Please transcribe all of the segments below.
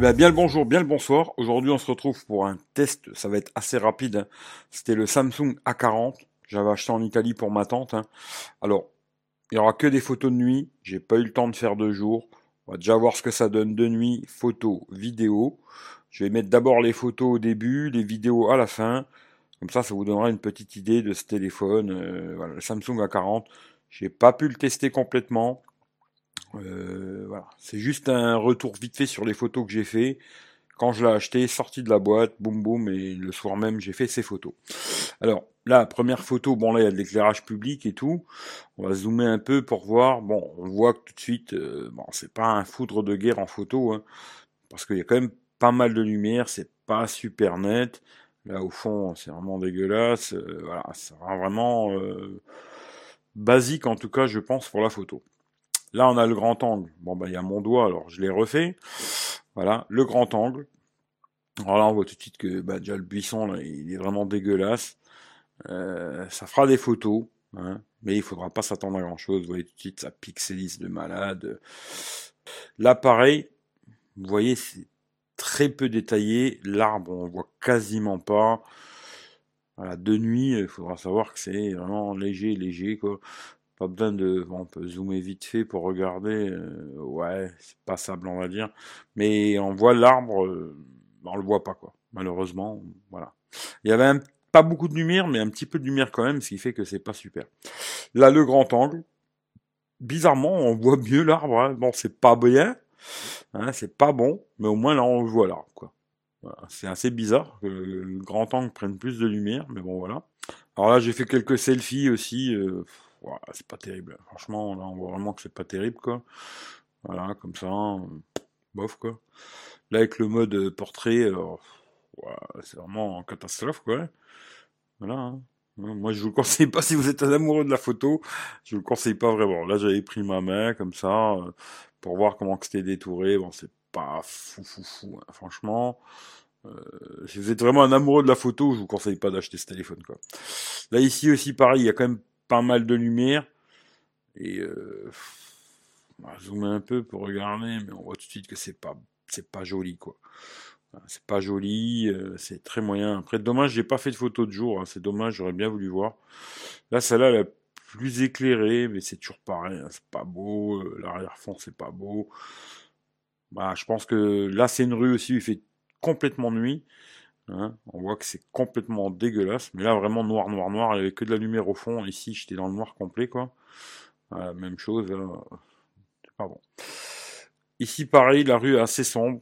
Ben, bien le bonjour, bien le bonsoir. Aujourd'hui, on se retrouve pour un test. Ça va être assez rapide. hein. C'était le Samsung A40. J'avais acheté en Italie pour ma tante. hein. Alors, il y aura que des photos de nuit. J'ai pas eu le temps de faire de jour. On va déjà voir ce que ça donne de nuit. Photos, vidéos. Je vais mettre d'abord les photos au début, les vidéos à la fin. Comme ça, ça vous donnera une petite idée de ce téléphone. Euh, voilà, le Samsung A40. J'ai pas pu le tester complètement. Euh, voilà, c'est juste un retour vite fait sur les photos que j'ai fait. Quand je l'ai acheté, sorti de la boîte, boum boum, et le soir même j'ai fait ces photos. Alors là, première photo, bon là il y a de l'éclairage public et tout. On va zoomer un peu pour voir. Bon, on voit que tout de suite, euh, bon c'est pas un foudre de guerre en photo, hein, parce qu'il y a quand même pas mal de lumière, c'est pas super net. Là au fond, c'est vraiment dégueulasse. euh, voilà, rend vraiment basique en tout cas, je pense pour la photo. Là, on a le grand angle. Bon, bah, il y a mon doigt, alors je l'ai refait. Voilà, le grand angle. Alors là, on voit tout de suite que bah, déjà le buisson, il est vraiment dégueulasse. Euh, ça fera des photos, hein, mais il faudra pas s'attendre à grand chose. Vous voyez tout de suite, ça pixelise de malade. Là, pareil, vous voyez, c'est très peu détaillé. L'arbre, on voit quasiment pas. Voilà, de nuit, il faudra savoir que c'est vraiment léger, léger, quoi. Pas besoin de. Bon, on peut zoomer vite fait pour regarder. euh, ouais, c'est passable, on va dire. Mais on voit l'arbre, euh, on le voit pas, quoi. Malheureusement, voilà. Il y avait un- pas beaucoup de lumière, mais un petit peu de lumière quand même, ce qui fait que c'est pas super. Là, le grand angle. Bizarrement, on voit mieux l'arbre. hein. Bon, c'est pas bien, hein, c'est pas bon, mais au moins là, on le voit l'arbre, quoi. Voilà. C'est assez bizarre que le grand angle prenne plus de lumière, mais bon, voilà. Alors là, j'ai fait quelques selfies aussi. euh, C'est pas terrible. Franchement, là, on voit vraiment que c'est pas terrible, quoi. Voilà, comme ça, euh, bof, quoi. Là, avec le mode euh, portrait, alors, c'est vraiment en catastrophe, quoi. Voilà. hein. Hein, Moi, je vous le conseille pas si vous êtes un amoureux de la photo. Je vous le conseille pas vraiment. Là, j'avais pris ma main, comme ça, euh, pour voir comment c'était détouré. Bon, c'est pas fou, fou, fou, hein, franchement. Euh, si vous êtes vraiment un amoureux de la photo, je vous conseille pas d'acheter ce téléphone, quoi. Là, ici aussi, pareil, il y a quand même pas mal de lumière. Et euh, va zoomer un peu pour regarder, mais on voit tout de suite que c'est pas, c'est pas joli, quoi. C'est pas joli, euh, c'est très moyen. Après, dommage, j'ai pas fait de photo de jour. hein, c'est dommage, j'aurais bien voulu voir. Là, celle-là, elle est plus éclairée, mais c'est toujours pareil. hein, c'est pas beau. euh, L'arrière-fond, c'est pas beau. Bah, je pense que là, c'est une rue aussi. Il fait complètement nuit. Hein. On voit que c'est complètement dégueulasse. Mais là, vraiment noir, noir, noir. Il n'y avait que de la lumière au fond. Ici, j'étais dans le noir complet, quoi. Voilà, même chose. C'est pas bon. Ici, pareil, la rue est assez sombre.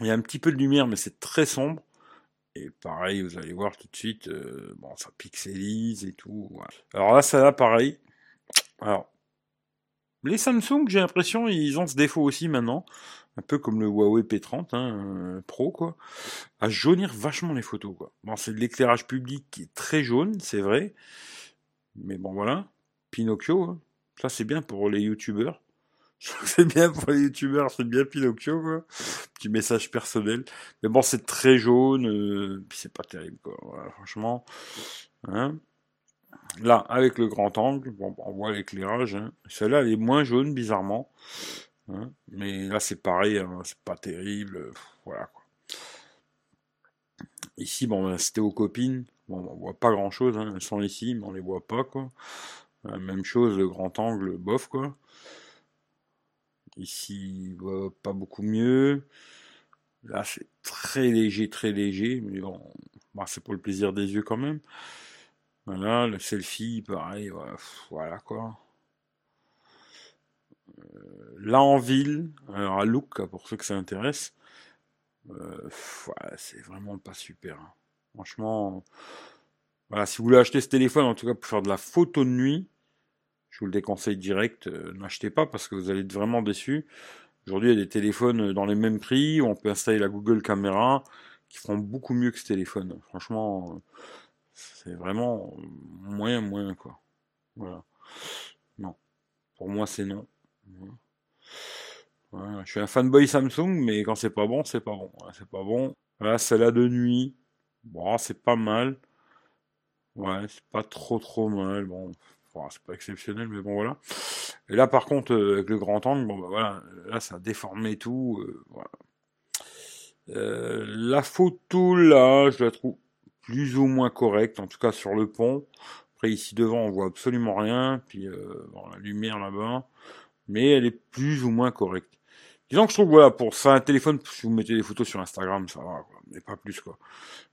Il y a un petit peu de lumière, mais c'est très sombre. Et pareil, vous allez voir tout de suite, euh, bon, ça pixelise et tout. Alors là, ça là, pareil. Alors, les Samsung, j'ai l'impression, ils ont ce défaut aussi maintenant, un peu comme le Huawei P30 hein, euh, Pro, quoi, à jaunir vachement les photos, quoi. Bon, c'est de l'éclairage public qui est très jaune, c'est vrai, mais bon, voilà. Pinocchio, hein. ça c'est bien pour les youtubeurs. C'est bien pour les youtubeurs, c'est bien Pinocchio, quoi. Petit message personnel. Mais bon, c'est très jaune, euh, c'est pas terrible, quoi. Franchement. Hein. Là, avec le grand angle, bon, on voit l'éclairage. Hein. Celle-là, elle est moins jaune, bizarrement. Hein. Mais là, c'est pareil, hein, c'est pas terrible. Voilà, quoi. Ici, bon, ben, c'était aux copines. Bon, on voit pas grand-chose. Elles sont ici, mais on les voit pas, quoi. Euh, même chose, le grand angle, bof, quoi. Ici, pas beaucoup mieux. Là, c'est très léger, très léger, mais bon, bah, c'est pour le plaisir des yeux quand même. Voilà, le selfie, pareil, voilà, quoi. Là en ville, alors à Look, pour ceux que ça intéresse, euh, c'est vraiment pas super. hein. Franchement, voilà, si vous voulez acheter ce téléphone, en tout cas pour faire de la photo de nuit, je vous le déconseille direct, euh, n'achetez pas parce que vous allez être vraiment déçus. Aujourd'hui, il y a des téléphones dans les mêmes prix, où on peut installer la Google Caméra, qui font beaucoup mieux que ce téléphone. Franchement, euh, c'est vraiment moyen, moyen, quoi. Voilà. Non. Pour moi, c'est non. Je suis un fanboy Samsung, mais quand c'est pas bon, c'est pas bon. C'est pas bon. Voilà, celle-là de nuit. Bon, c'est pas mal. Ouais, c'est pas trop trop mal. Bon, c'est pas exceptionnel, mais bon, voilà. Et là, par contre, euh, avec le grand angle, bon, bah voilà, là, ça a déformé tout. euh, voilà. Euh, la photo là, je la trouve plus ou moins correcte, en tout cas sur le pont. Après ici devant, on voit absolument rien. Puis euh, la lumière là-bas, mais elle est plus ou moins correcte. Disons que je trouve voilà pour ça un téléphone, si vous mettez des photos sur Instagram, ça va, quoi, mais pas plus quoi.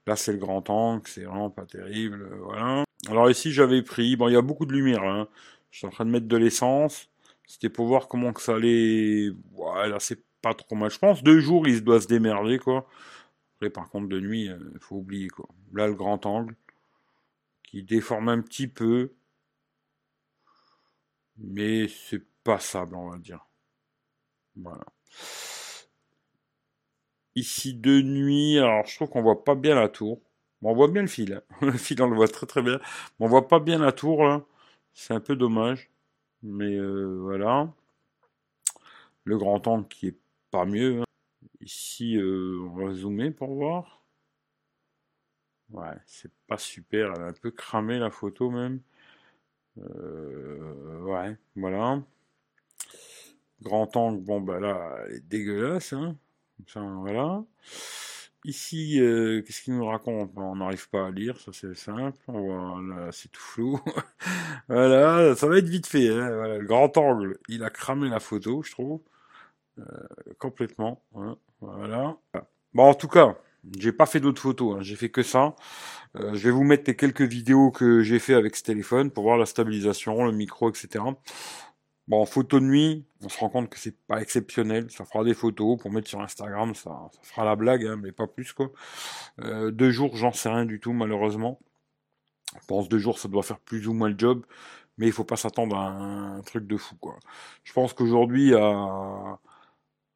Là c'est le grand angle, c'est vraiment pas terrible, euh, voilà. Alors ici j'avais pris, bon il y a beaucoup de lumière, hein. je suis en train de mettre de l'essence. C'était pour voir comment que ça allait. Ouais, là c'est pas trop mal. Je pense deux jours il doit se démerder quoi. Par contre de nuit, il euh, faut oublier quoi. Là le grand angle qui déforme un petit peu, mais c'est passable on va dire. Voilà. Ici de nuit, alors je trouve qu'on voit pas bien la tour. on voit bien le fil. Hein. Le fil, on le voit très très bien. On voit pas bien la tour. C'est un peu dommage. Mais euh, voilà. Le grand angle qui est pas mieux. Hein. Ici, euh, on va zoomer pour voir. Ouais, c'est pas super. Elle a un peu cramé la photo même. Euh, ouais, voilà. Grand angle, bon bah là, elle est dégueulasse, hein. voilà. Ici, euh, qu'est-ce qu'il nous raconte? On n'arrive pas à lire, ça c'est simple. Voilà, c'est tout flou. voilà, ça va être vite fait. Hein. Le grand angle, il a cramé la photo, je trouve. Euh, complètement. Hein. Voilà. Bon, en tout cas, j'ai pas fait d'autres photos, hein. j'ai fait que ça. Euh, je vais vous mettre les quelques vidéos que j'ai fait avec ce téléphone pour voir la stabilisation, le micro, etc. Bon, en photo de nuit, on se rend compte que c'est pas exceptionnel. Ça fera des photos pour mettre sur Instagram, ça, fera la blague, hein, mais pas plus quoi. Euh, deux jours, j'en sais rien du tout, malheureusement. Je pense deux jours, ça doit faire plus ou moins le job, mais il faut pas s'attendre à un, truc de fou quoi. Je pense qu'aujourd'hui,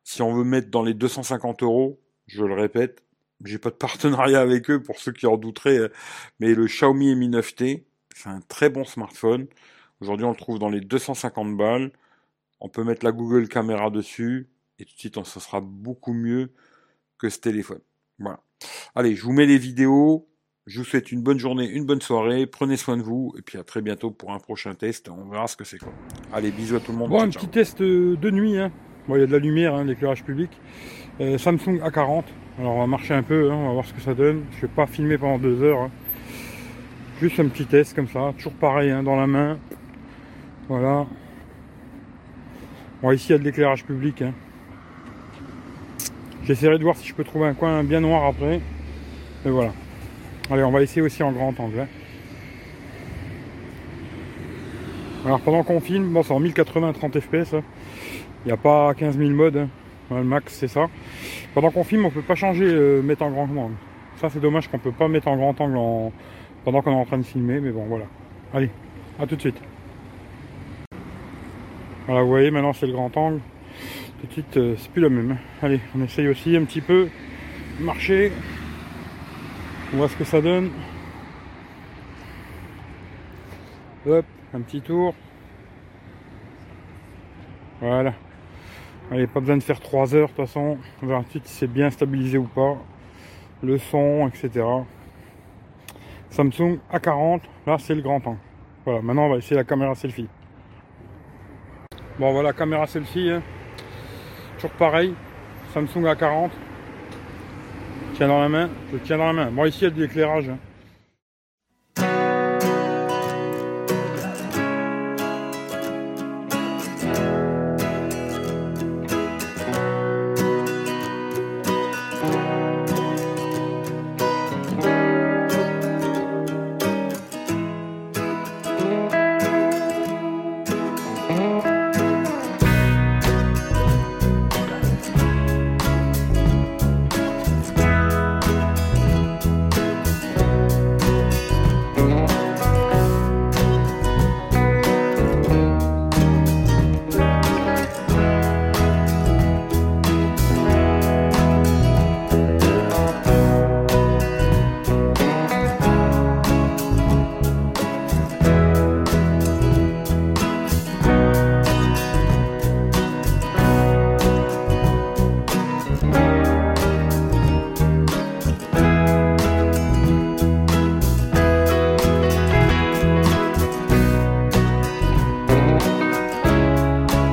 si on veut mettre dans les 250 euros, je le répète, j'ai pas de partenariat avec eux pour ceux qui en douteraient, mais le Xiaomi Mi 9T, c'est un très bon smartphone. Aujourd'hui, on le trouve dans les 250 balles. On peut mettre la Google Caméra dessus et tout de suite, ça sera beaucoup mieux que ce téléphone. Voilà. Allez, je vous mets les vidéos. Je vous souhaite une bonne journée, une bonne soirée. Prenez soin de vous et puis à très bientôt pour un prochain test. On verra ce que c'est quoi. Allez, bisous à tout le monde. Bon, un petit test euh, de nuit. Hein. Bon, il y a de la lumière, hein, l'éclairage public. Euh, Samsung A40. Alors, on va marcher un peu. Hein, on va voir ce que ça donne. Je vais pas filmer pendant deux heures. Hein. Juste un petit test comme ça. Toujours pareil, dans la main. Voilà. Bon, ici, il y a de l'éclairage public. J'essaierai de voir si je peux trouver un coin bien noir après. Et voilà. Allez, on va essayer aussi en grand angle. Alors pendant qu'on filme, bon c'est en 1080 30 fps, il n'y a pas 15 000 modes, hein. le max c'est ça. Pendant qu'on filme, on peut pas changer, euh, mettre en grand angle. Ça c'est dommage qu'on peut pas mettre en grand angle en... pendant qu'on est en train de filmer, mais bon voilà. Allez, à tout de suite. Voilà, vous voyez, maintenant c'est le grand angle. Tout de suite, euh, c'est plus la même. Allez, on essaye aussi un petit peu marcher. On voit ce que ça donne. Hop, un petit tour. Voilà. Allez, pas besoin de faire 3 heures de toute façon. On verra ensuite si c'est bien stabilisé ou pas. Le son, etc. Samsung A40, là c'est le grand angle. Voilà, maintenant on va essayer la caméra selfie. Bon voilà, caméra selfie. Hein. Toujours pareil. Samsung A40. Tiens dans la main. Je tiens dans la main. Bon ici il y a de l'éclairage. Hein.